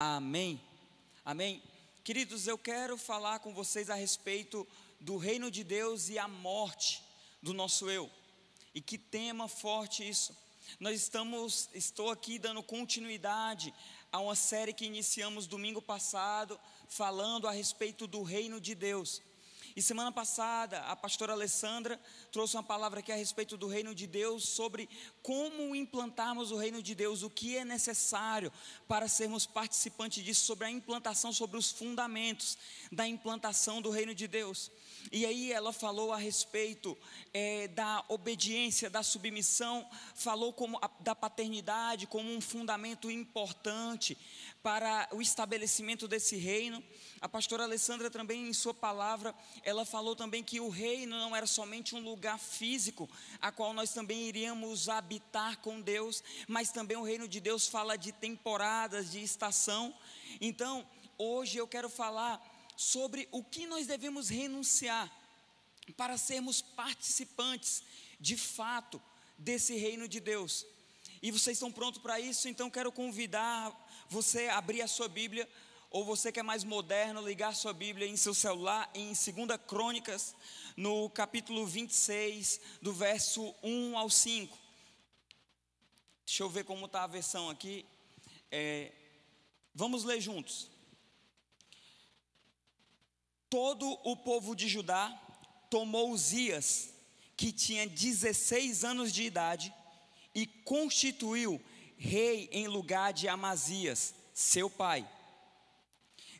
Amém. Amém. Queridos, eu quero falar com vocês a respeito do reino de Deus e a morte do nosso eu. E que tema forte isso. Nós estamos, estou aqui dando continuidade a uma série que iniciamos domingo passado, falando a respeito do reino de Deus. E semana passada, a pastora Alessandra trouxe uma palavra aqui a respeito do reino de Deus, sobre como implantarmos o reino de Deus, o que é necessário para sermos participantes disso, sobre a implantação, sobre os fundamentos da implantação do reino de Deus. E aí ela falou a respeito é, da obediência, da submissão, falou como a, da paternidade como um fundamento importante para o estabelecimento desse reino. A pastora Alessandra também, em sua palavra, ela falou também que o reino não era somente um lugar físico, a qual nós também iríamos habitar com Deus, mas também o reino de Deus fala de temporadas, de estação. Então, hoje eu quero falar sobre o que nós devemos renunciar para sermos participantes, de fato, desse reino de Deus. E vocês estão prontos para isso? Então quero convidar você a abrir a sua Bíblia ou você que é mais moderno, ligar sua Bíblia em seu celular em 2 Crônicas, no capítulo 26, do verso 1 ao 5. Deixa eu ver como está a versão aqui. É, vamos ler juntos. Todo o povo de Judá tomou Uzias, que tinha 16 anos de idade, e constituiu rei em lugar de Amazias, seu pai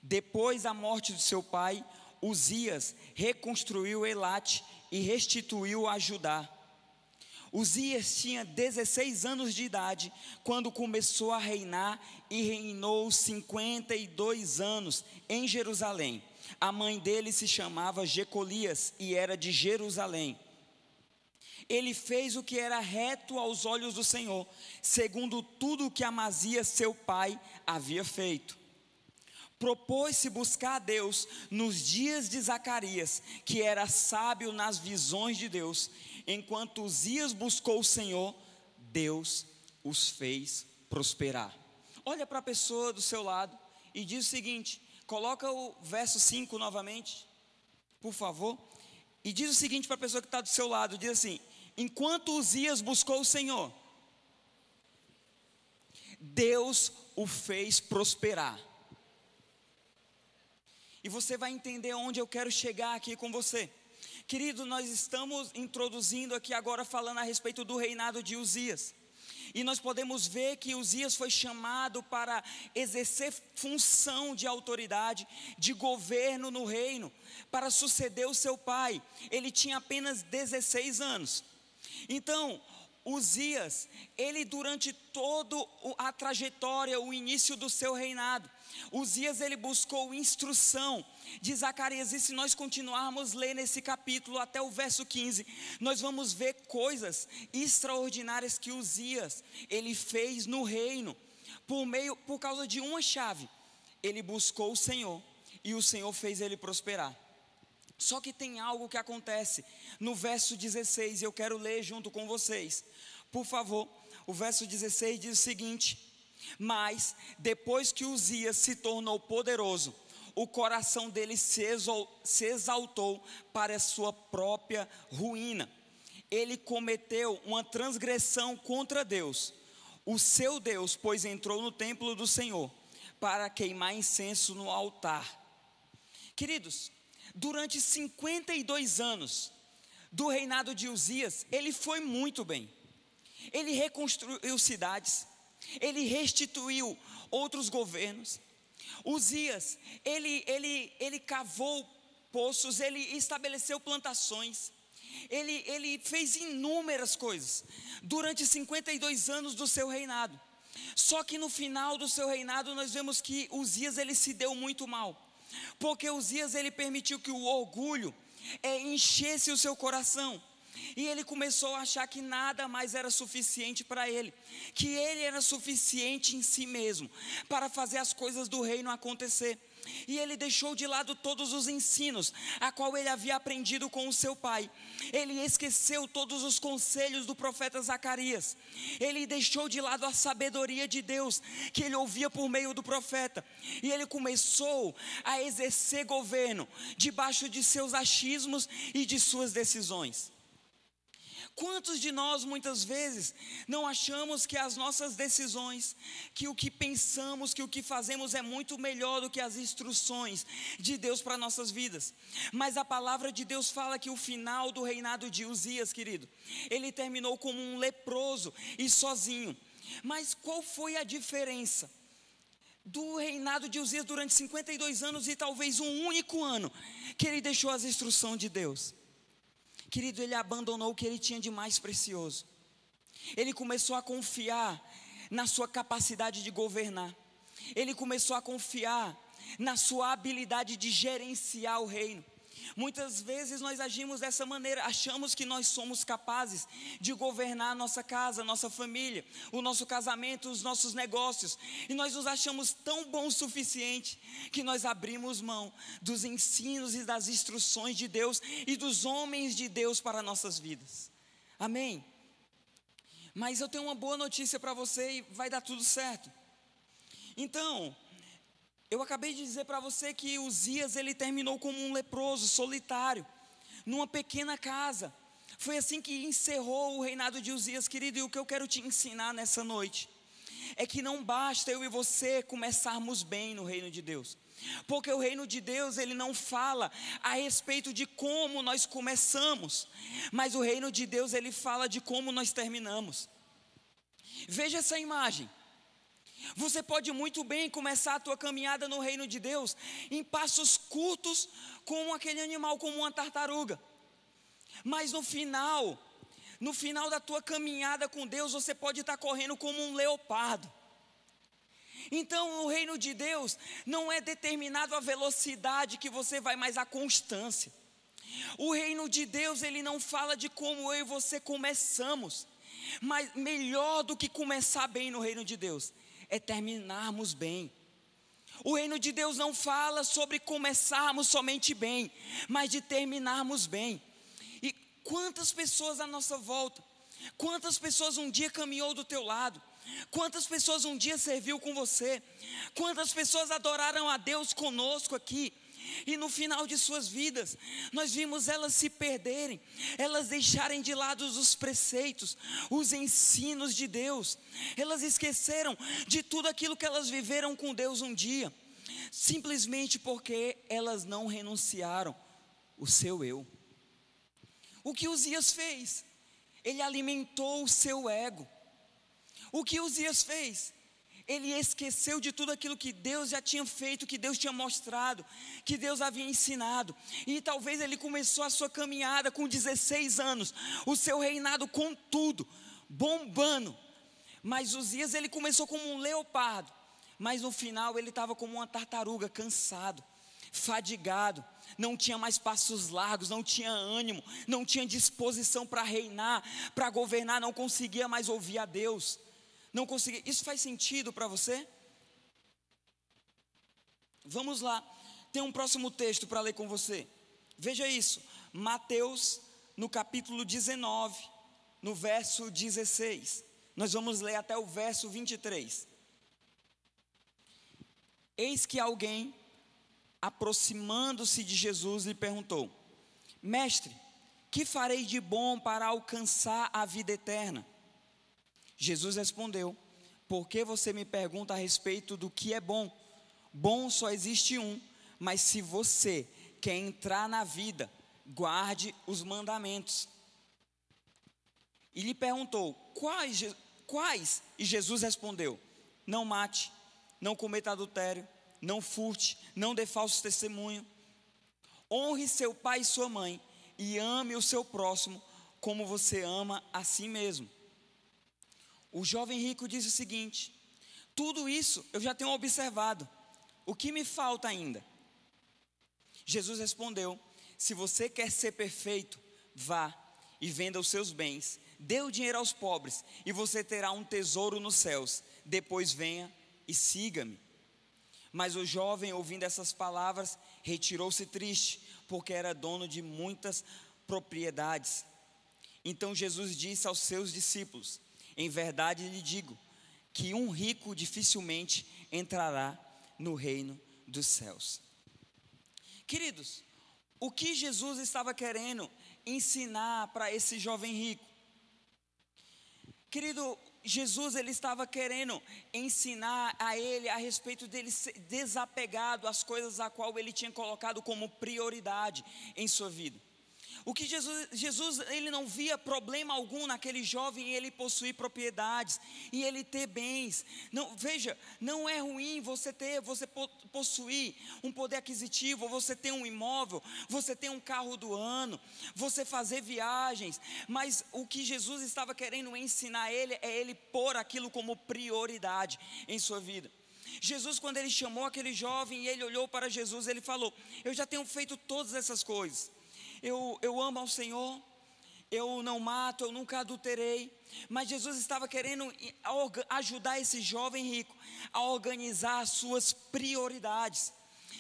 depois da morte de seu pai, Uzias reconstruiu Elate e restituiu a Judá. Uzias tinha 16 anos de idade quando começou a reinar e reinou 52 anos em Jerusalém. A mãe dele se chamava Jecolias e era de Jerusalém. Ele fez o que era reto aos olhos do Senhor, segundo tudo o que Amazias, seu pai, havia feito propôs-se buscar a Deus nos dias de Zacarias, que era sábio nas visões de Deus. Enquanto Uzias buscou o Senhor, Deus os fez prosperar. Olha para a pessoa do seu lado e diz o seguinte: coloca o verso 5 novamente, por favor. E diz o seguinte para a pessoa que está do seu lado: diz assim: enquanto Uzias buscou o Senhor, Deus o fez prosperar. E você vai entender onde eu quero chegar aqui com você. Querido, nós estamos introduzindo aqui agora falando a respeito do reinado de Uzias. E nós podemos ver que Uzias foi chamado para exercer função de autoridade, de governo no reino, para suceder o seu pai. Ele tinha apenas 16 anos. Então, Uzias, ele durante toda a trajetória, o início do seu reinado, Uzias ele buscou instrução de Zacarias, e se nós continuarmos lendo esse capítulo até o verso 15, nós vamos ver coisas extraordinárias que Uzias ele fez no reino, por meio, por causa de uma chave, ele buscou o Senhor, e o Senhor fez ele prosperar. Só que tem algo que acontece no verso 16, e eu quero ler junto com vocês. Por favor, o verso 16 diz o seguinte: Mas depois que Uzias se tornou poderoso, o coração dele se exaltou para a sua própria ruína. Ele cometeu uma transgressão contra Deus, o seu Deus, pois entrou no templo do Senhor para queimar incenso no altar. Queridos, durante 52 anos do reinado de Uzias, ele foi muito bem. Ele reconstruiu cidades, ele restituiu outros governos. Uzias, ele, ele, ele cavou poços, ele estabeleceu plantações, ele, ele fez inúmeras coisas durante 52 anos do seu reinado. Só que no final do seu reinado nós vemos que Uzias ele se deu muito mal. Porque Uzias ele permitiu que o orgulho é, enchesse o seu coração. E ele começou a achar que nada mais era suficiente para ele, que ele era suficiente em si mesmo para fazer as coisas do reino acontecer. E ele deixou de lado todos os ensinos a qual ele havia aprendido com o seu pai. Ele esqueceu todos os conselhos do profeta Zacarias. Ele deixou de lado a sabedoria de Deus que ele ouvia por meio do profeta. E ele começou a exercer governo debaixo de seus achismos e de suas decisões. Quantos de nós muitas vezes não achamos que as nossas decisões, que o que pensamos, que o que fazemos é muito melhor do que as instruções de Deus para nossas vidas? Mas a palavra de Deus fala que o final do reinado de Uzias, querido, ele terminou como um leproso e sozinho. Mas qual foi a diferença? do reinado de Uzias durante 52 anos e talvez um único ano que ele deixou as instruções de Deus. Querido, ele abandonou o que ele tinha de mais precioso. Ele começou a confiar na sua capacidade de governar. Ele começou a confiar na sua habilidade de gerenciar o reino. Muitas vezes nós agimos dessa maneira, achamos que nós somos capazes de governar a nossa casa, a nossa família, o nosso casamento, os nossos negócios, e nós nos achamos tão bons o suficiente que nós abrimos mão dos ensinos e das instruções de Deus e dos homens de Deus para nossas vidas. Amém? Mas eu tenho uma boa notícia para você e vai dar tudo certo. Então, eu acabei de dizer para você que Uzias ele terminou como um leproso, solitário, numa pequena casa. Foi assim que encerrou o reinado de Uzias, querido, e o que eu quero te ensinar nessa noite é que não basta eu e você começarmos bem no reino de Deus. Porque o reino de Deus, ele não fala a respeito de como nós começamos, mas o reino de Deus, ele fala de como nós terminamos. Veja essa imagem. Você pode muito bem começar a tua caminhada no reino de Deus em passos curtos, como aquele animal, como uma tartaruga. Mas no final, no final da tua caminhada com Deus, você pode estar correndo como um leopardo. Então, o reino de Deus não é determinado a velocidade que você vai, mas a constância. O reino de Deus, ele não fala de como eu e você começamos, mas melhor do que começar bem no reino de Deus é terminarmos bem. O reino de Deus não fala sobre começarmos somente bem, mas de terminarmos bem. E quantas pessoas à nossa volta, quantas pessoas um dia caminhou do teu lado, quantas pessoas um dia serviu com você, quantas pessoas adoraram a Deus conosco aqui, e no final de suas vidas, nós vimos elas se perderem, elas deixarem de lado os preceitos, os ensinos de Deus, elas esqueceram de tudo aquilo que elas viveram com Deus um dia, simplesmente porque elas não renunciaram o seu eu. O que Uzias fez? Ele alimentou o seu ego. O que Uzias fez? Ele esqueceu de tudo aquilo que Deus já tinha feito, que Deus tinha mostrado, que Deus havia ensinado. E talvez ele começou a sua caminhada com 16 anos, o seu reinado com tudo, bombando. Mas os dias ele começou como um leopardo, mas no final ele estava como uma tartaruga, cansado, fadigado, não tinha mais passos largos, não tinha ânimo, não tinha disposição para reinar, para governar, não conseguia mais ouvir a Deus não consegui. Isso faz sentido para você? Vamos lá. Tem um próximo texto para ler com você. Veja isso. Mateus, no capítulo 19, no verso 16. Nós vamos ler até o verso 23. Eis que alguém, aproximando-se de Jesus, lhe perguntou: Mestre, que farei de bom para alcançar a vida eterna? Jesus respondeu: Por que você me pergunta a respeito do que é bom? Bom só existe um, mas se você quer entrar na vida, guarde os mandamentos. E lhe perguntou: Quais? Quais? E Jesus respondeu: Não mate, não cometa adultério, não furte, não dê falso testemunho. Honre seu pai e sua mãe e ame o seu próximo como você ama a si mesmo. O jovem rico diz o seguinte: tudo isso eu já tenho observado, o que me falta ainda? Jesus respondeu: se você quer ser perfeito, vá e venda os seus bens, dê o dinheiro aos pobres, e você terá um tesouro nos céus. Depois venha e siga-me. Mas o jovem, ouvindo essas palavras, retirou-se triste, porque era dono de muitas propriedades. Então Jesus disse aos seus discípulos: Em verdade lhe digo, que um rico dificilmente entrará no reino dos céus. Queridos, o que Jesus estava querendo ensinar para esse jovem rico? Querido, Jesus ele estava querendo ensinar a ele a respeito dele ser desapegado às coisas a qual ele tinha colocado como prioridade em sua vida. O que Jesus, Jesus, ele não via problema algum naquele jovem ele possuir propriedades e ele ter bens. Não, veja, não é ruim você ter, você possuir um poder aquisitivo, você ter um imóvel, você ter um carro do ano, você fazer viagens, mas o que Jesus estava querendo ensinar a ele é ele pôr aquilo como prioridade em sua vida. Jesus, quando ele chamou aquele jovem e ele olhou para Jesus, ele falou: Eu já tenho feito todas essas coisas eu, eu amo ao Senhor, eu não mato, eu nunca adulterei. Mas Jesus estava querendo ajudar esse jovem rico a organizar as suas prioridades.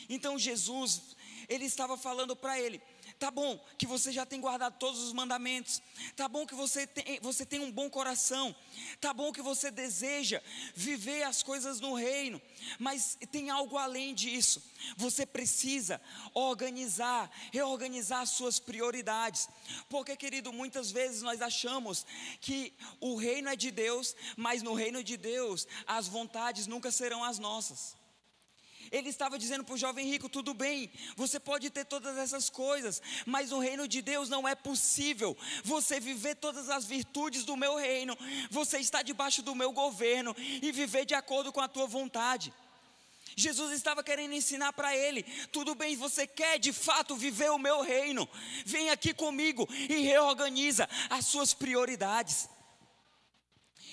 Então Jesus, ele estava falando para ele: Tá bom que você já tem guardado todos os mandamentos. Tá bom que você tem, você tem um bom coração. Tá bom que você deseja viver as coisas no reino. Mas tem algo além disso. Você precisa organizar, reorganizar as suas prioridades. Porque, querido, muitas vezes nós achamos que o reino é de Deus, mas no reino de Deus as vontades nunca serão as nossas. Ele estava dizendo para o jovem rico: tudo bem, você pode ter todas essas coisas, mas no reino de Deus não é possível você viver todas as virtudes do meu reino, você está debaixo do meu governo e viver de acordo com a tua vontade. Jesus estava querendo ensinar para ele: tudo bem, você quer de fato viver o meu reino, vem aqui comigo e reorganiza as suas prioridades.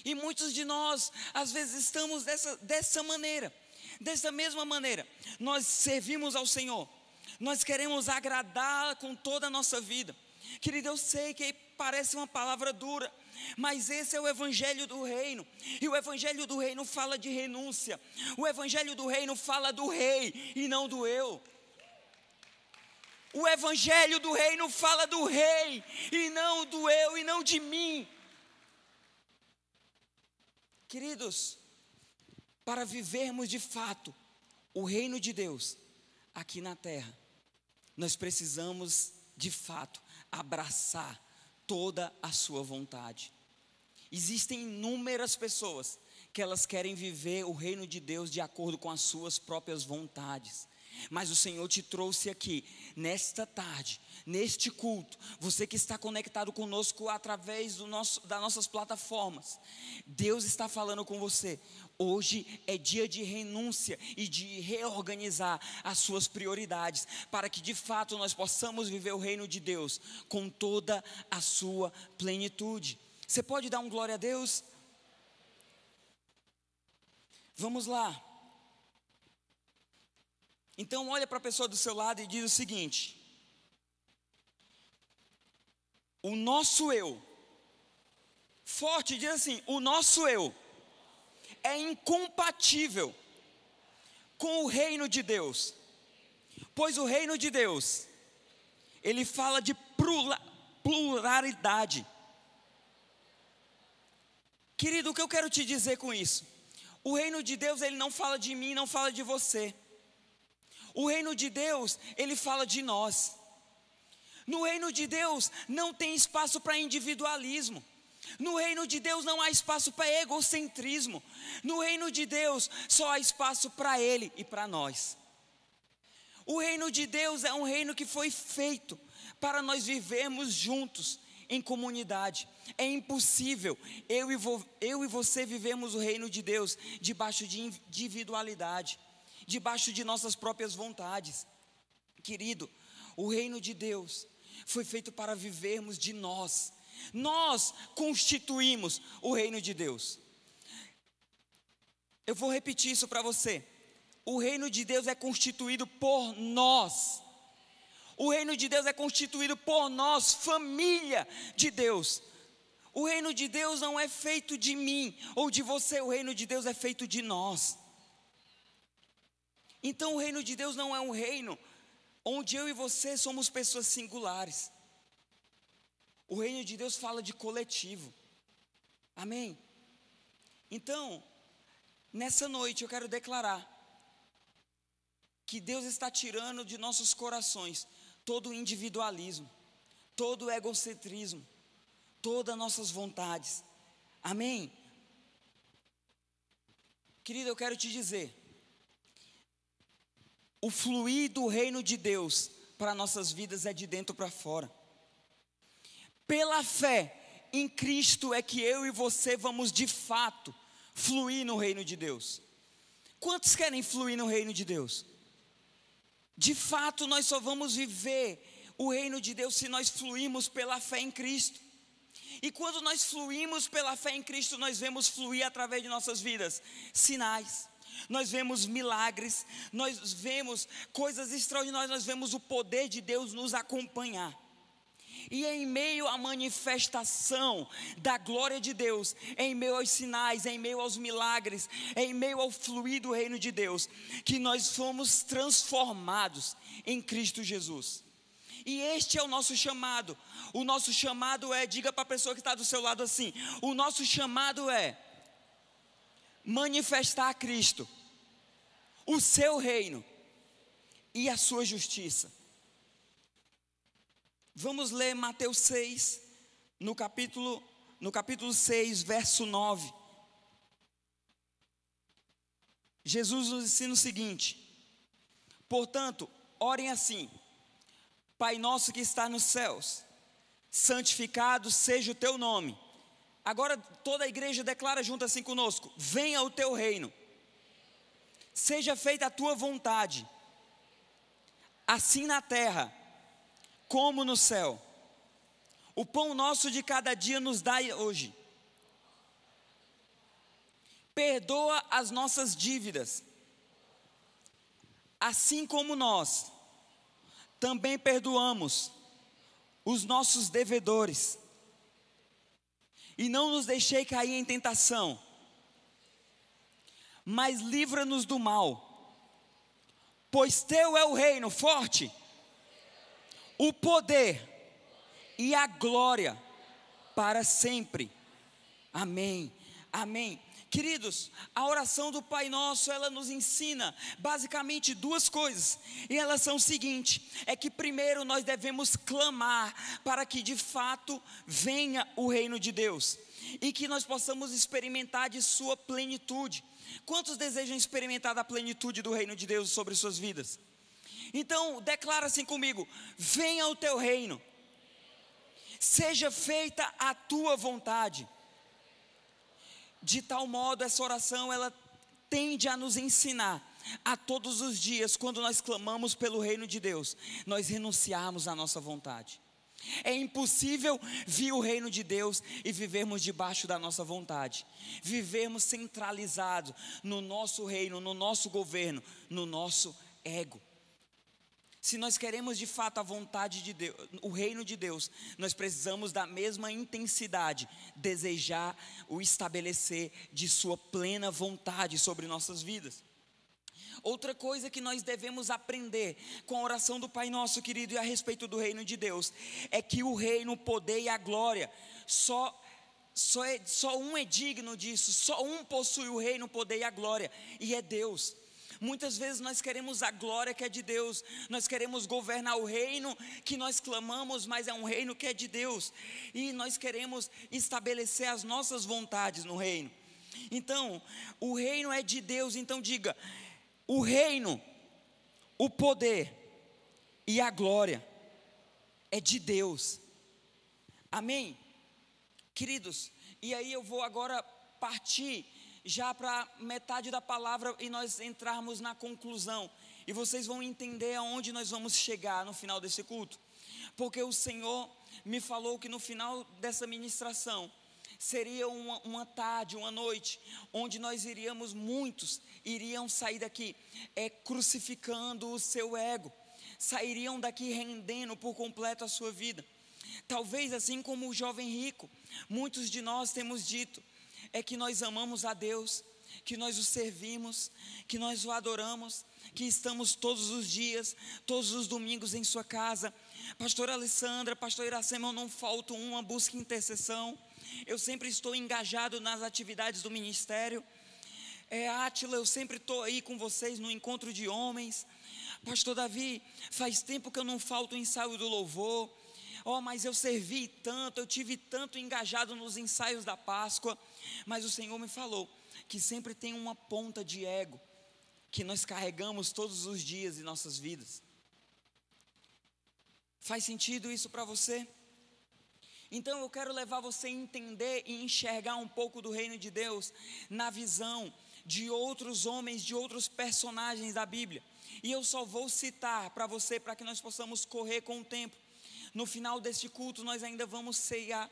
E muitos de nós, às vezes, estamos dessa, dessa maneira. Dessa mesma maneira, nós servimos ao Senhor, nós queremos agradar com toda a nossa vida. Querido, eu sei que parece uma palavra dura, mas esse é o evangelho do reino. E o evangelho do reino fala de renúncia. O evangelho do reino fala do rei e não do eu. O evangelho do reino fala do rei e não do eu e não de mim. Queridos, para vivermos de fato o reino de Deus aqui na terra, nós precisamos de fato abraçar toda a sua vontade. Existem inúmeras pessoas que elas querem viver o reino de Deus de acordo com as suas próprias vontades. Mas o Senhor te trouxe aqui, nesta tarde, neste culto, você que está conectado conosco através nosso, das nossas plataformas, Deus está falando com você. Hoje é dia de renúncia e de reorganizar as suas prioridades, para que de fato nós possamos viver o reino de Deus com toda a sua plenitude. Você pode dar um glória a Deus? Vamos lá. Então olha para a pessoa do seu lado e diz o seguinte: O nosso eu, forte, diz assim: o nosso eu é incompatível com o reino de Deus. Pois o reino de Deus, ele fala de pluralidade. Querido, o que eu quero te dizer com isso? O reino de Deus, ele não fala de mim, não fala de você. O reino de Deus, ele fala de nós. No reino de Deus não tem espaço para individualismo. No reino de Deus não há espaço para egocentrismo. No reino de Deus só há espaço para Ele e para nós. O reino de Deus é um reino que foi feito para nós vivermos juntos, em comunidade. É impossível eu e, vo, eu e você vivemos o reino de Deus debaixo de individualidade debaixo de nossas próprias vontades. Querido, o reino de Deus foi feito para vivermos de nós. Nós constituímos o reino de Deus. Eu vou repetir isso para você. O reino de Deus é constituído por nós. O reino de Deus é constituído por nós, família de Deus. O reino de Deus não é feito de mim ou de você, o reino de Deus é feito de nós. Então o reino de Deus não é um reino onde eu e você somos pessoas singulares. O reino de Deus fala de coletivo. Amém? Então, nessa noite eu quero declarar que Deus está tirando de nossos corações todo o individualismo, todo o egocentrismo, todas as nossas vontades. Amém? Querido, eu quero te dizer, o fluir do reino de Deus para nossas vidas é de dentro para fora. Pela fé em Cristo é que eu e você vamos de fato fluir no reino de Deus. Quantos querem fluir no reino de Deus? De fato, nós só vamos viver o reino de Deus se nós fluirmos pela fé em Cristo. E quando nós fluímos pela fé em Cristo, nós vemos fluir através de nossas vidas sinais, nós vemos milagres, nós vemos coisas extraordinárias, nós vemos o poder de Deus nos acompanhar. E em meio à manifestação da glória de Deus, em meio aos sinais, em meio aos milagres, em meio ao fluir do reino de Deus, que nós fomos transformados em Cristo Jesus. E este é o nosso chamado. O nosso chamado é, diga para a pessoa que está do seu lado assim: o nosso chamado é manifestar a Cristo, o seu reino e a sua justiça. Vamos ler Mateus 6, no capítulo, no capítulo 6, verso 9. Jesus nos ensina o seguinte: portanto, orem assim Pai nosso que está nos céus, santificado seja o teu nome. Agora toda a igreja declara junto assim conosco: venha o teu reino, seja feita a tua vontade, assim na terra como no céu. O pão nosso de cada dia nos dai hoje. Perdoa as nossas dívidas, assim como nós também perdoamos os nossos devedores. E não nos deixei cair em tentação, mas livra-nos do mal, pois teu é o reino forte, o poder e a glória para sempre. Amém. Amém. Queridos, a oração do Pai Nosso, ela nos ensina basicamente duas coisas. E elas são o seguinte: é que primeiro nós devemos clamar para que de fato venha o reino de Deus e que nós possamos experimentar de sua plenitude. Quantos desejam experimentar da plenitude do reino de Deus sobre suas vidas? Então, declara assim comigo: venha o teu reino. Seja feita a tua vontade de tal modo essa oração ela tende a nos ensinar a todos os dias, quando nós clamamos pelo reino de Deus, nós renunciarmos à nossa vontade. É impossível vir o reino de Deus e vivermos debaixo da nossa vontade, vivermos centralizados no nosso reino, no nosso governo, no nosso ego. Se nós queremos de fato a vontade de Deus, o reino de Deus, nós precisamos da mesma intensidade, desejar o estabelecer de Sua plena vontade sobre nossas vidas. Outra coisa que nós devemos aprender com a oração do Pai Nosso, querido, e a respeito do reino de Deus, é que o reino, o poder e a glória, só, só, é, só um é digno disso, só um possui o reino, o poder e a glória, e é Deus. Muitas vezes nós queremos a glória que é de Deus, nós queremos governar o reino que nós clamamos, mas é um reino que é de Deus, e nós queremos estabelecer as nossas vontades no reino. Então, o reino é de Deus, então diga: o reino, o poder e a glória é de Deus. Amém? Queridos, e aí eu vou agora partir já para metade da palavra e nós entrarmos na conclusão. E vocês vão entender aonde nós vamos chegar no final desse culto. Porque o Senhor me falou que no final dessa ministração seria uma, uma tarde, uma noite, onde nós iríamos, muitos iriam sair daqui é, crucificando o seu ego sairiam daqui rendendo por completo a sua vida. Talvez assim como o jovem rico, muitos de nós temos dito é que nós amamos a Deus, que nós o servimos, que nós o adoramos, que estamos todos os dias, todos os domingos em sua casa. Pastor Alessandra, pastor Iracema, eu não falto uma busca intercessão. Eu sempre estou engajado nas atividades do ministério. É, Átila, eu sempre estou aí com vocês no encontro de homens. Pastor Davi, faz tempo que eu não falto o ensaio do louvor. Oh, mas eu servi tanto, eu tive tanto engajado nos ensaios da Páscoa. Mas o Senhor me falou que sempre tem uma ponta de ego que nós carregamos todos os dias em nossas vidas. Faz sentido isso para você? Então eu quero levar você a entender e enxergar um pouco do reino de Deus na visão de outros homens, de outros personagens da Bíblia. E eu só vou citar para você, para que nós possamos correr com o tempo. No final deste culto, nós ainda vamos ceiar,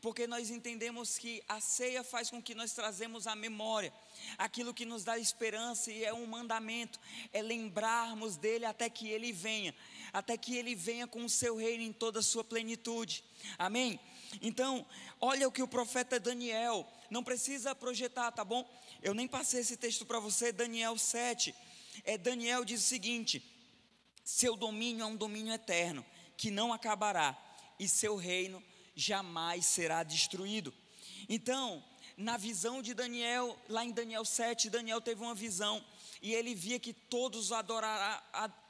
porque nós entendemos que a ceia faz com que nós trazemos a memória, aquilo que nos dá esperança e é um mandamento, é lembrarmos dele até que ele venha, até que ele venha com o seu reino em toda a sua plenitude. Amém? Então, olha o que o profeta Daniel, não precisa projetar, tá bom? Eu nem passei esse texto para você, Daniel 7. É, Daniel diz o seguinte: seu domínio é um domínio eterno, que não acabará, e seu reino jamais será destruído. Então, na visão de Daniel, lá em Daniel 7, Daniel teve uma visão e ele via que todos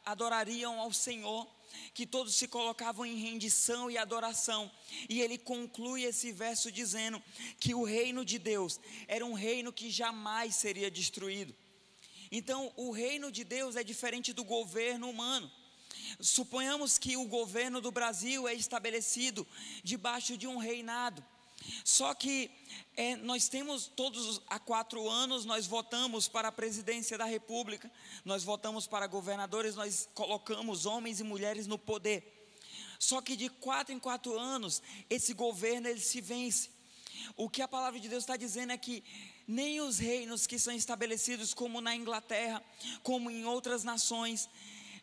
adorariam ao Senhor, que todos se colocavam em rendição e adoração. E ele conclui esse verso dizendo que o reino de Deus era um reino que jamais seria destruído. Então, o reino de Deus é diferente do governo humano. Suponhamos que o governo do Brasil é estabelecido debaixo de um reinado. Só que é, nós temos todos há quatro anos nós votamos para a presidência da República, nós votamos para governadores, nós colocamos homens e mulheres no poder. Só que de quatro em quatro anos esse governo ele se vence. O que a palavra de Deus está dizendo é que nem os reinos que são estabelecidos, como na Inglaterra, como em outras nações,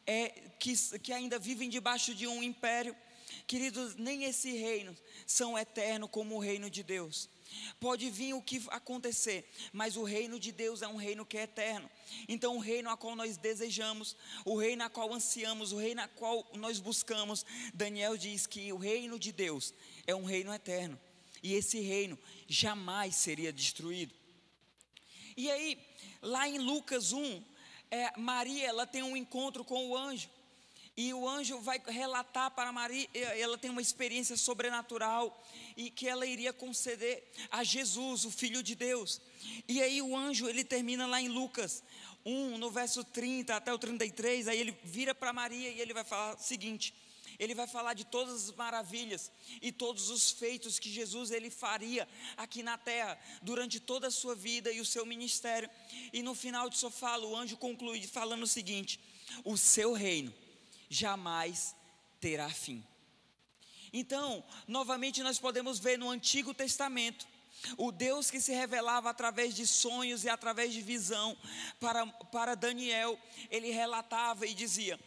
é, que, que ainda vivem debaixo de um império, queridos, nem esse reino são eternos como o reino de Deus. Pode vir o que acontecer, mas o reino de Deus é um reino que é eterno. Então, o reino a qual nós desejamos, o reino a qual ansiamos, o reino a qual nós buscamos, Daniel diz que o reino de Deus é um reino eterno. E esse reino jamais seria destruído. E aí, lá em Lucas 1, é, Maria ela tem um encontro com o anjo. E o anjo vai relatar para Maria, ela tem uma experiência sobrenatural e que ela iria conceder a Jesus, o filho de Deus. E aí o anjo, ele termina lá em Lucas 1, no verso 30 até o 33, aí ele vira para Maria e ele vai falar o seguinte: ele vai falar de todas as maravilhas e todos os feitos que Jesus ele faria aqui na terra durante toda a sua vida e o seu ministério. E no final de sua fala, o anjo conclui falando o seguinte: o seu reino jamais terá fim. Então, novamente nós podemos ver no Antigo Testamento o Deus que se revelava através de sonhos e através de visão para, para Daniel, ele relatava e dizia: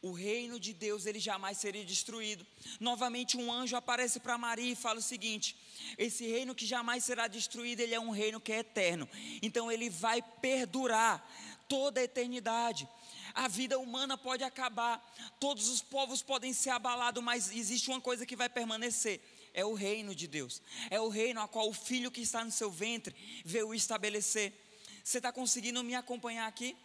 o reino de Deus ele jamais seria destruído. Novamente um anjo aparece para Maria e fala o seguinte: esse reino que jamais será destruído, ele é um reino que é eterno. Então ele vai perdurar toda a eternidade a vida humana pode acabar, todos os povos podem ser abalados, mas existe uma coisa que vai permanecer: é o reino de Deus, é o reino a qual o filho que está no seu ventre veio estabelecer. Você está conseguindo me acompanhar aqui?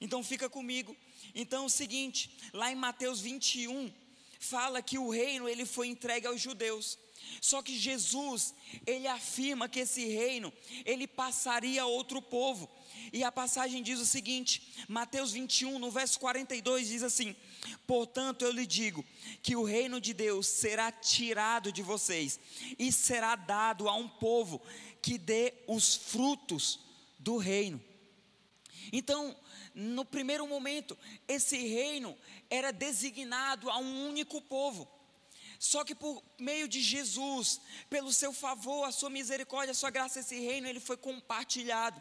Então fica comigo. Então é o seguinte, lá em Mateus 21, fala que o reino ele foi entregue aos judeus. Só que Jesus, ele afirma que esse reino, ele passaria a outro povo. E a passagem diz o seguinte, Mateus 21, no verso 42, diz assim: Portanto, eu lhe digo que o reino de Deus será tirado de vocês e será dado a um povo que dê os frutos do reino. Então, no primeiro momento, esse reino era designado a um único povo. Só que por meio de Jesus, pelo seu favor, a sua misericórdia, a sua graça, esse reino ele foi compartilhado.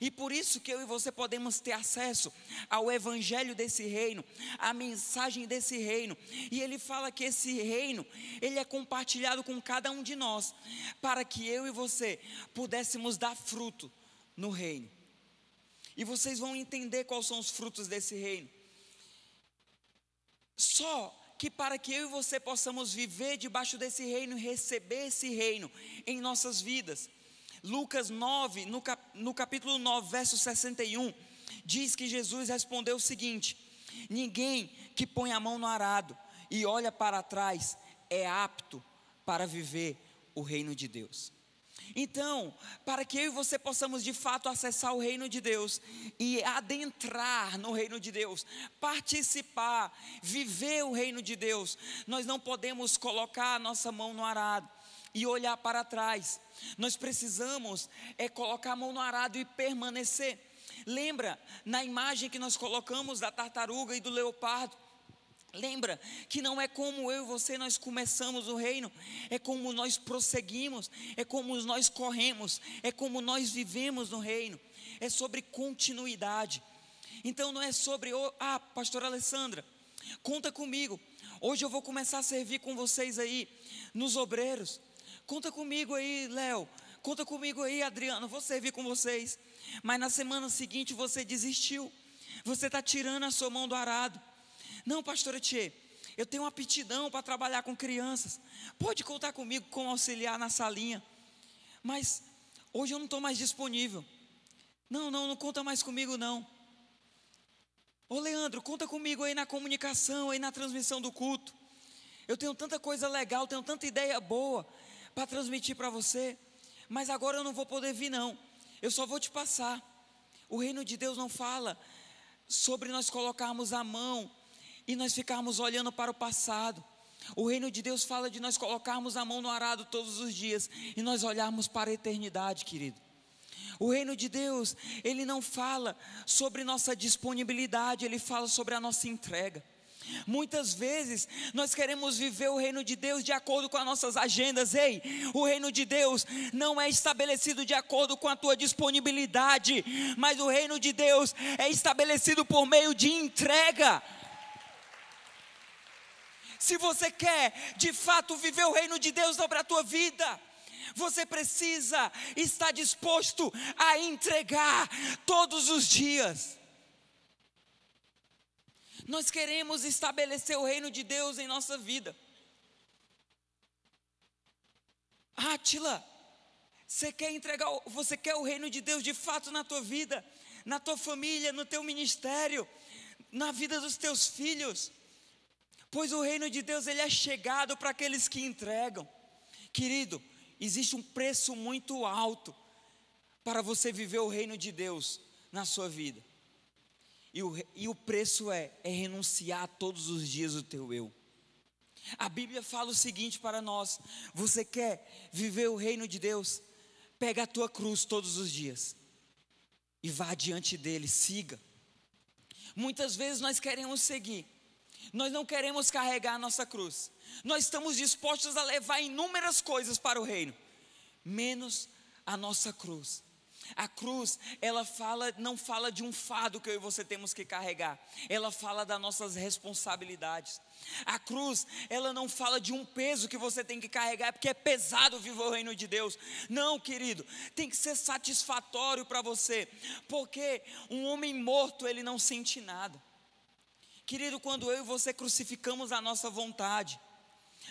E por isso que eu e você podemos ter acesso ao evangelho desse reino, à mensagem desse reino. E ele fala que esse reino, ele é compartilhado com cada um de nós, para que eu e você pudéssemos dar fruto no reino. E vocês vão entender quais são os frutos desse reino. Só que para que eu e você possamos viver debaixo desse reino e receber esse reino em nossas vidas, Lucas 9, no, cap, no capítulo 9, verso 61, diz que Jesus respondeu o seguinte: Ninguém que põe a mão no arado e olha para trás é apto para viver o reino de Deus. Então, para que eu e você possamos de fato acessar o reino de Deus e adentrar no reino de Deus, participar, viver o reino de Deus, nós não podemos colocar a nossa mão no arado e olhar para trás. Nós precisamos é colocar a mão no arado e permanecer. Lembra na imagem que nós colocamos da tartaruga e do leopardo? Lembra que não é como eu e você nós começamos o reino, é como nós prosseguimos, é como nós corremos, é como nós vivemos no reino, é sobre continuidade. Então não é sobre, oh, ah, pastora Alessandra, conta comigo. Hoje eu vou começar a servir com vocês aí nos obreiros. Conta comigo aí, Léo. Conta comigo aí, Adriano. Vou servir com vocês. Mas na semana seguinte você desistiu. Você está tirando a sua mão do arado. Não, pastora Tchê, eu tenho uma aptidão para trabalhar com crianças. Pode contar comigo como auxiliar na salinha. Mas hoje eu não estou mais disponível. Não, não, não conta mais comigo não. Ô Leandro, conta comigo aí na comunicação, aí na transmissão do culto. Eu tenho tanta coisa legal, tenho tanta ideia boa para transmitir para você, mas agora eu não vou poder vir, não. Eu só vou te passar. O reino de Deus não fala sobre nós colocarmos a mão e nós ficarmos olhando para o passado. O reino de Deus fala de nós colocarmos a mão no arado todos os dias e nós olharmos para a eternidade, querido. O reino de Deus, ele não fala sobre nossa disponibilidade, ele fala sobre a nossa entrega. Muitas vezes nós queremos viver o reino de Deus de acordo com as nossas agendas. Ei, o reino de Deus não é estabelecido de acordo com a tua disponibilidade, mas o reino de Deus é estabelecido por meio de entrega. Se você quer de fato viver o reino de Deus sobre a tua vida, você precisa estar disposto a entregar todos os dias. Nós queremos estabelecer o reino de Deus em nossa vida. Átila, você quer entregar, você quer o reino de Deus de fato na tua vida, na tua família, no teu ministério, na vida dos teus filhos. Pois o reino de Deus ele é chegado para aqueles que entregam. Querido, existe um preço muito alto para você viver o reino de Deus na sua vida. E o, e o preço é, é renunciar todos os dias o teu eu. A Bíblia fala o seguinte para nós: você quer viver o reino de Deus? Pega a tua cruz todos os dias e vá diante dele, siga. Muitas vezes nós queremos seguir, nós não queremos carregar a nossa cruz, nós estamos dispostos a levar inúmeras coisas para o reino, menos a nossa cruz. A cruz, ela fala, não fala de um fardo que eu e você temos que carregar. Ela fala das nossas responsabilidades. A cruz, ela não fala de um peso que você tem que carregar, porque é pesado viver o reino de Deus. Não, querido, tem que ser satisfatório para você, porque um homem morto, ele não sente nada. Querido, quando eu e você crucificamos a nossa vontade,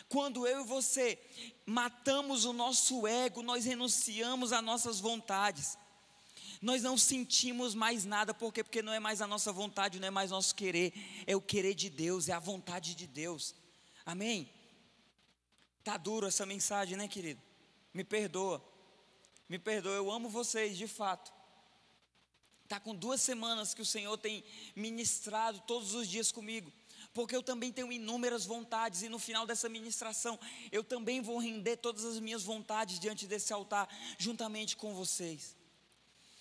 quando eu e você matamos o nosso ego, nós renunciamos às nossas vontades nós não sentimos mais nada, por quê? Porque não é mais a nossa vontade, não é mais nosso querer, é o querer de Deus, é a vontade de Deus. Amém? Tá duro essa mensagem, né, querido? Me perdoa. Me perdoa, eu amo vocês, de fato. Tá com duas semanas que o Senhor tem ministrado todos os dias comigo porque eu também tenho inúmeras vontades e no final dessa ministração eu também vou render todas as minhas vontades diante desse altar, juntamente com vocês.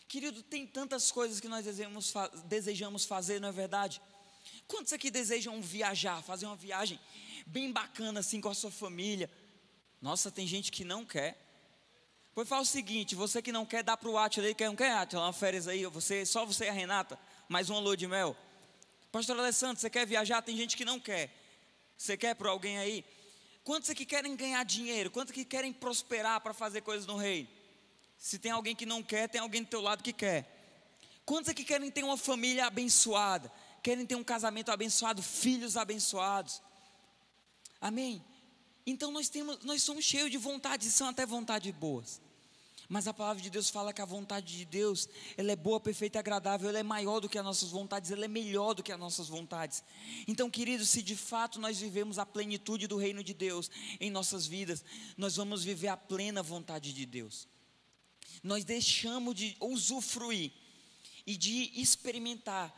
Querido, tem tantas coisas que nós desejamos, desejamos fazer, não é verdade? Quantos aqui desejam viajar, fazer uma viagem bem bacana assim com a sua família? Nossa, tem gente que não quer. Pois fala o seguinte: você que não quer dar para o Átila aí, quer, não quer Átila, uma férias aí, você, só você e a Renata, mais uma lua de mel. Pastor Alessandro, você quer viajar? Tem gente que não quer. Você quer para alguém aí? Quantos aqui querem ganhar dinheiro? Quantos que querem prosperar para fazer coisas no reino? Se tem alguém que não quer, tem alguém do teu lado que quer. Quantos aqui querem ter uma família abençoada? Querem ter um casamento abençoado, filhos abençoados? Amém? Então nós temos, nós somos cheios de vontades, são até vontades boas. Mas a palavra de Deus fala que a vontade de Deus, ela é boa, perfeita e agradável, ela é maior do que as nossas vontades, ela é melhor do que as nossas vontades. Então, queridos, se de fato nós vivemos a plenitude do reino de Deus em nossas vidas, nós vamos viver a plena vontade de Deus. Nós deixamos de usufruir e de experimentar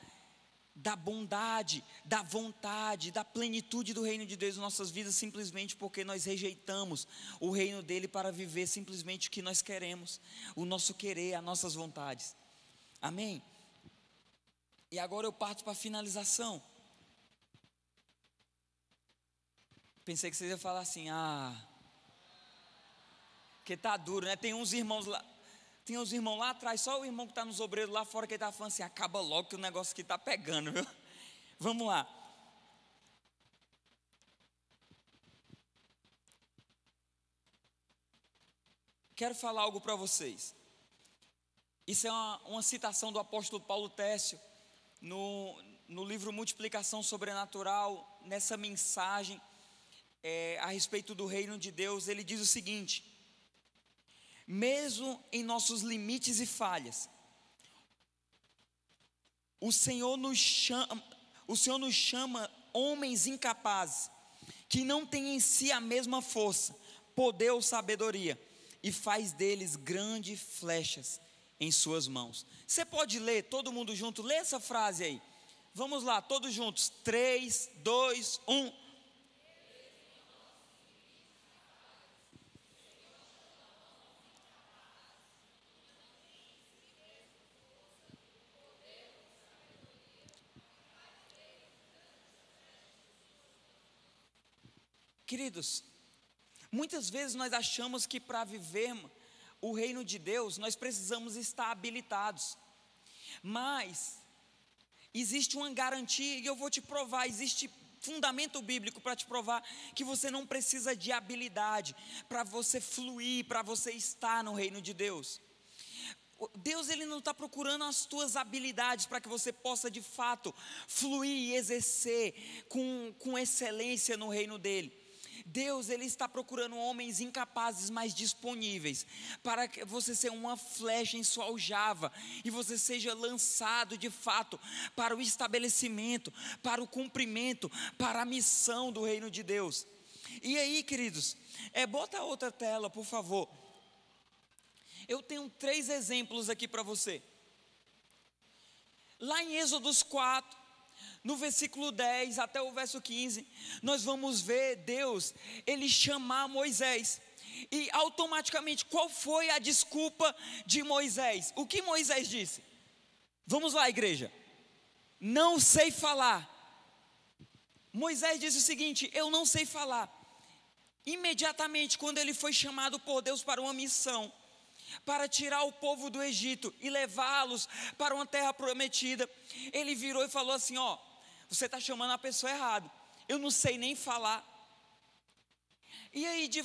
da bondade, da vontade, da plenitude do reino de Deus em nossas vidas, simplesmente porque nós rejeitamos o reino dele para viver simplesmente o que nós queremos, o nosso querer, as nossas vontades. Amém? E agora eu parto para a finalização. Pensei que vocês iam falar assim, ah, que tá duro, né? Tem uns irmãos lá, tinha os irmãos lá atrás, só o irmão que está nos obreiros lá fora que está falando assim: acaba logo que o negócio aqui está pegando, viu? Vamos lá. Quero falar algo para vocês. Isso é uma, uma, citação do apóstolo Paulo Técio, no, no livro Multiplicação Sobrenatural, nessa mensagem é, a respeito do reino de Deus. Ele diz o seguinte mesmo em nossos limites e falhas. O Senhor nos chama, o Senhor nos chama homens incapazes, que não têm em si a mesma força, poder ou sabedoria, e faz deles grandes flechas em suas mãos. Você pode ler, todo mundo junto, lê essa frase aí. Vamos lá, todos juntos. 3, 2, 1. Queridos, muitas vezes nós achamos que para viver o reino de Deus nós precisamos estar habilitados, mas existe uma garantia, e eu vou te provar, existe fundamento bíblico para te provar que você não precisa de habilidade para você fluir, para você estar no reino de Deus. Deus ele não está procurando as tuas habilidades para que você possa de fato fluir e exercer com, com excelência no reino dele. Deus ele está procurando homens incapazes, mas disponíveis, para que você seja uma flecha em sua aljava e você seja lançado de fato para o estabelecimento, para o cumprimento, para a missão do reino de Deus. E aí, queridos, é bota outra tela, por favor. Eu tenho três exemplos aqui para você. Lá em Êxodos 4, no versículo 10 até o verso 15, nós vamos ver Deus, ele chamar Moisés. E automaticamente, qual foi a desculpa de Moisés? O que Moisés disse? Vamos lá, igreja. Não sei falar. Moisés disse o seguinte: Eu não sei falar. Imediatamente, quando ele foi chamado por Deus para uma missão, para tirar o povo do Egito e levá-los para uma terra prometida, ele virou e falou assim: Ó, você está chamando a pessoa errada. Eu não sei nem falar. E aí, de,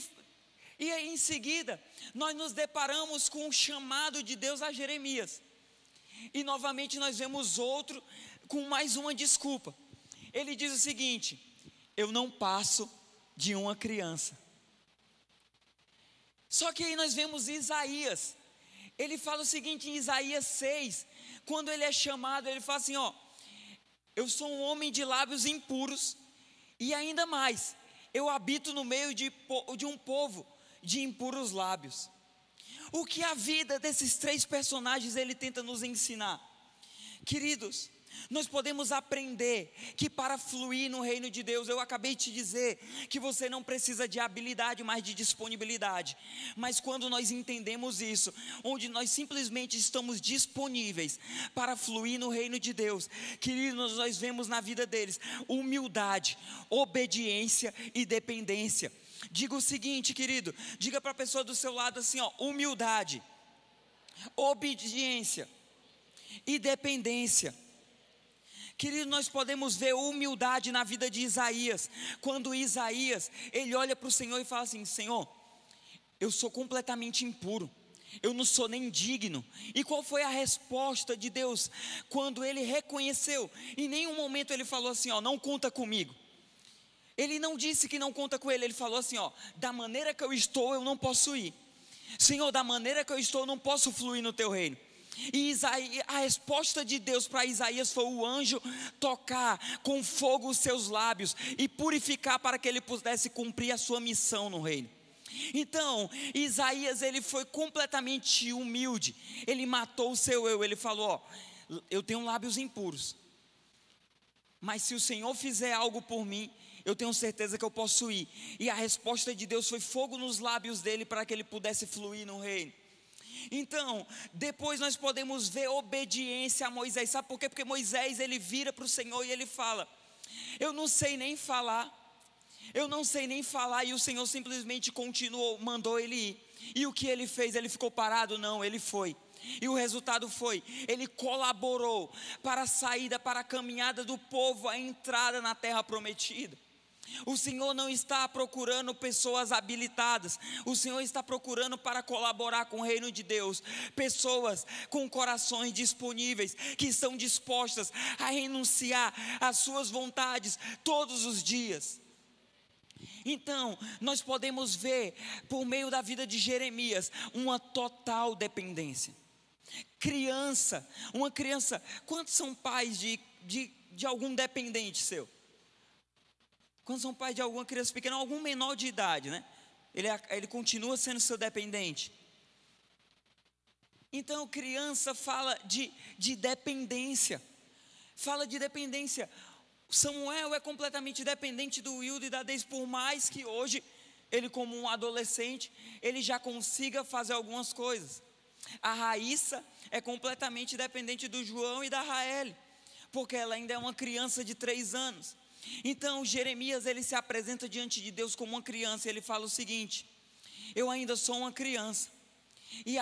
e aí, em seguida, nós nos deparamos com o chamado de Deus a Jeremias. E novamente nós vemos outro com mais uma desculpa. Ele diz o seguinte: Eu não passo de uma criança. Só que aí nós vemos Isaías. Ele fala o seguinte em Isaías 6, quando ele é chamado, ele fala assim: Ó, eu sou um homem de lábios impuros, e ainda mais, eu habito no meio de, de um povo de impuros lábios. O que a vida desses três personagens ele tenta nos ensinar? Queridos, Nós podemos aprender que para fluir no reino de Deus, eu acabei de te dizer que você não precisa de habilidade, mas de disponibilidade. Mas quando nós entendemos isso, onde nós simplesmente estamos disponíveis para fluir no reino de Deus, queridos, nós vemos na vida deles humildade, obediência e dependência. Diga o seguinte, querido, diga para a pessoa do seu lado assim, ó, humildade, obediência e dependência. Querido, nós podemos ver humildade na vida de Isaías. Quando Isaías, ele olha para o Senhor e fala assim: Senhor, eu sou completamente impuro. Eu não sou nem digno. E qual foi a resposta de Deus quando ele reconheceu? Em nenhum momento ele falou assim: Ó, não conta comigo. Ele não disse que não conta com ele, ele falou assim: Ó, da maneira que eu estou, eu não posso ir. Senhor, da maneira que eu estou, eu não posso fluir no teu reino. E Isaías, a resposta de Deus para Isaías foi o anjo tocar com fogo os seus lábios e purificar para que ele pudesse cumprir a sua missão no reino. Então, Isaías ele foi completamente humilde. Ele matou o seu eu. Ele falou: ó, eu tenho lábios impuros. Mas se o Senhor fizer algo por mim, eu tenho certeza que eu posso ir. E a resposta de Deus foi fogo nos lábios dele para que ele pudesse fluir no reino. Então, depois nós podemos ver obediência a Moisés. Sabe por quê? Porque Moisés ele vira para o Senhor e ele fala: Eu não sei nem falar, eu não sei nem falar. E o Senhor simplesmente continuou, mandou ele ir. E o que ele fez? Ele ficou parado? Não, ele foi. E o resultado foi: ele colaborou para a saída, para a caminhada do povo, a entrada na terra prometida. O Senhor não está procurando pessoas habilitadas, o Senhor está procurando para colaborar com o reino de Deus, pessoas com corações disponíveis, que estão dispostas a renunciar às suas vontades todos os dias. Então, nós podemos ver, por meio da vida de Jeremias, uma total dependência. Criança, uma criança, quantos são pais de, de, de algum dependente seu? Quando são pais de alguma criança pequena, algum menor de idade, né? Ele, ele continua sendo seu dependente. Então, criança fala de, de dependência. Fala de dependência. Samuel é completamente dependente do Wildo e da Deise, por mais que hoje ele, como um adolescente, ele já consiga fazer algumas coisas. A Raíssa é completamente dependente do João e da Raeli, porque ela ainda é uma criança de três anos. Então Jeremias ele se apresenta diante de Deus como uma criança. Ele fala o seguinte: Eu ainda sou uma criança. E,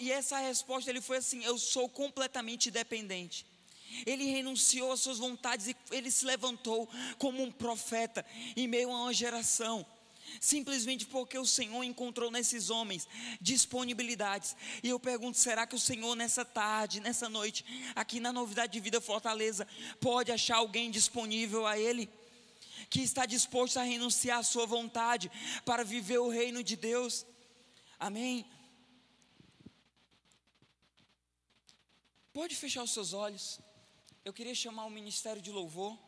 e essa resposta ele foi assim: Eu sou completamente dependente. Ele renunciou às suas vontades e ele se levantou como um profeta em meio a uma geração simplesmente porque o Senhor encontrou nesses homens disponibilidades. E eu pergunto: será que o Senhor, nessa tarde, nessa noite, aqui na Novidade de Vida Fortaleza, pode achar alguém disponível a Ele? Que está disposto a renunciar à sua vontade para viver o reino de Deus. Amém? Pode fechar os seus olhos. Eu queria chamar o ministério de louvor.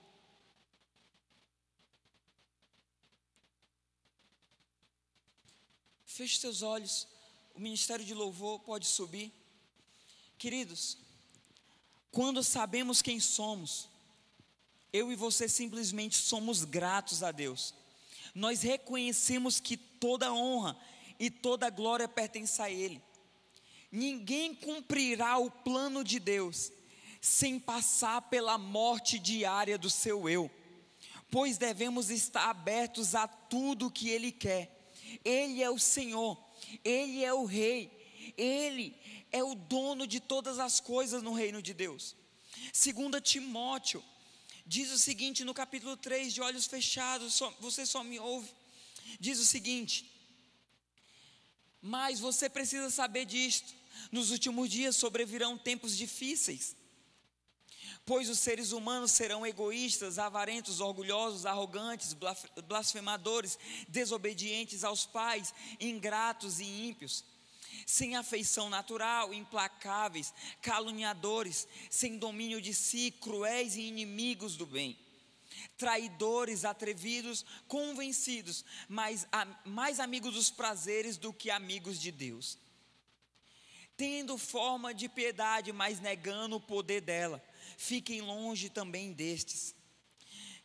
Feche seus olhos, o ministério de louvor pode subir. Queridos, quando sabemos quem somos, eu e você simplesmente somos gratos a Deus. Nós reconhecemos que toda honra e toda glória pertence a Ele. Ninguém cumprirá o plano de Deus sem passar pela morte diária do seu eu, pois devemos estar abertos a tudo que Ele quer ele é o Senhor, Ele é o Rei, Ele é o dono de todas as coisas no reino de Deus. Segunda Timóteo diz o seguinte no capítulo 3, de olhos fechados, só, você só me ouve. Diz o seguinte: Mas você precisa saber disto. Nos últimos dias sobrevirão tempos difíceis Pois os seres humanos serão egoístas, avarentos, orgulhosos, arrogantes, blasfemadores, desobedientes aos pais, ingratos e ímpios, sem afeição natural, implacáveis, caluniadores, sem domínio de si, cruéis e inimigos do bem traidores, atrevidos, convencidos, mais, mais amigos dos prazeres do que amigos de Deus. Tendo forma de piedade, mas negando o poder dela fiquem longe também destes.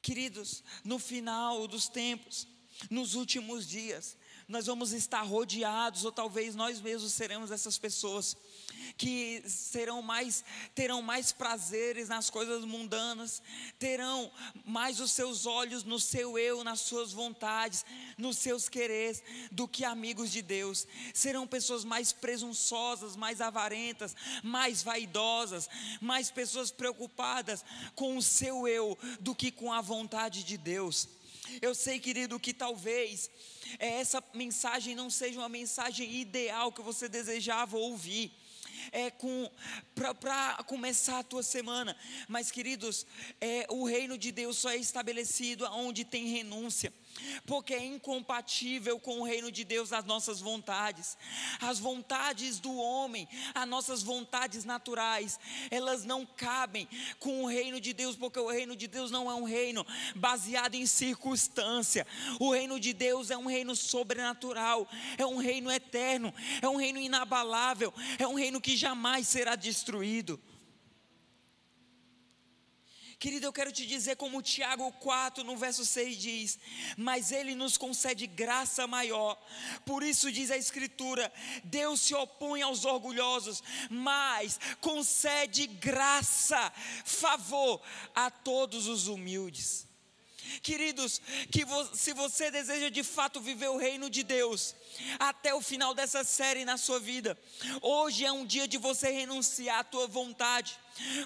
Queridos, no final dos tempos, nos últimos dias, nós vamos estar rodeados, ou talvez nós mesmos seremos essas pessoas que serão mais, terão mais prazeres nas coisas mundanas, terão mais os seus olhos no seu eu, nas suas vontades, nos seus quereres, do que amigos de Deus. Serão pessoas mais presunçosas, mais avarentas, mais vaidosas, mais pessoas preocupadas com o seu eu do que com a vontade de Deus. Eu sei, querido, que talvez é, essa mensagem não seja uma mensagem ideal que você desejava ouvir. É com para começar a tua semana, mas queridos, é, o reino de Deus só é estabelecido onde tem renúncia porque é incompatível com o reino de Deus as nossas vontades. As vontades do homem, as nossas vontades naturais, elas não cabem com o reino de Deus, porque o reino de Deus não é um reino baseado em circunstância. O reino de Deus é um reino sobrenatural, é um reino eterno, é um reino inabalável, é um reino que jamais será destruído. Querido, eu quero te dizer como Tiago 4, no verso 6 diz: Mas ele nos concede graça maior. Por isso diz a Escritura: Deus se opõe aos orgulhosos, mas concede graça, favor a todos os humildes. Queridos, que vo se você deseja de fato viver o reino de Deus, até o final dessa série na sua vida, hoje é um dia de você renunciar à tua vontade,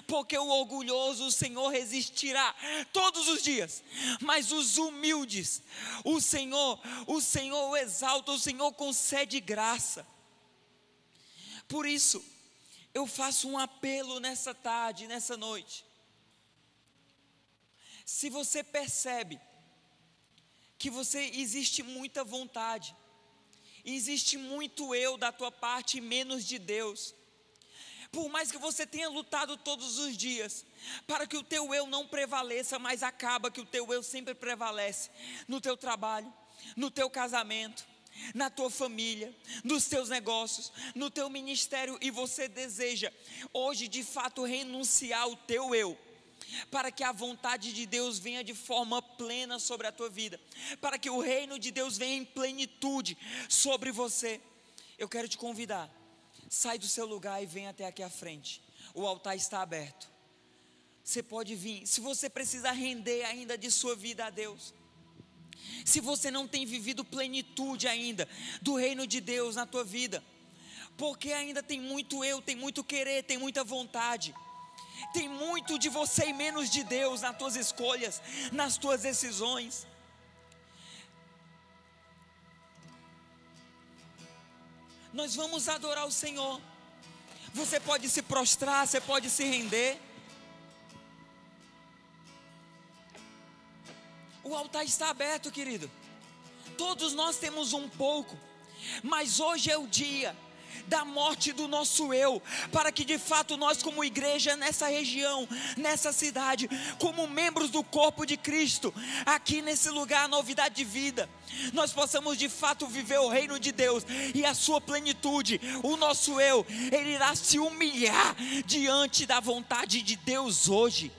porque o orgulhoso o Senhor resistirá todos os dias, mas os humildes, o Senhor, o Senhor exalta, o Senhor concede graça. Por isso, eu faço um apelo nessa tarde, nessa noite se você percebe que você existe muita vontade, existe muito eu da tua parte e menos de Deus. Por mais que você tenha lutado todos os dias para que o teu eu não prevaleça, mas acaba que o teu eu sempre prevalece no teu trabalho, no teu casamento, na tua família, nos teus negócios, no teu ministério e você deseja hoje de fato renunciar ao teu eu para que a vontade de Deus venha de forma plena sobre a tua vida, para que o reino de Deus venha em plenitude sobre você. Eu quero te convidar, sai do seu lugar e vem até aqui à frente. O altar está aberto. Você pode vir. Se você precisa render ainda de sua vida a Deus, se você não tem vivido plenitude ainda do reino de Deus na tua vida, porque ainda tem muito eu, tem muito querer, tem muita vontade. Tem muito de você e menos de Deus nas tuas escolhas, nas tuas decisões. Nós vamos adorar o Senhor. Você pode se prostrar, você pode se render. O altar está aberto, querido. Todos nós temos um pouco, mas hoje é o dia da morte do nosso eu, para que de fato nós, como igreja nessa região, nessa cidade, como membros do corpo de Cristo, aqui nesse lugar, novidade de vida, nós possamos de fato viver o reino de Deus e a sua plenitude. O nosso eu, ele irá se humilhar diante da vontade de Deus hoje.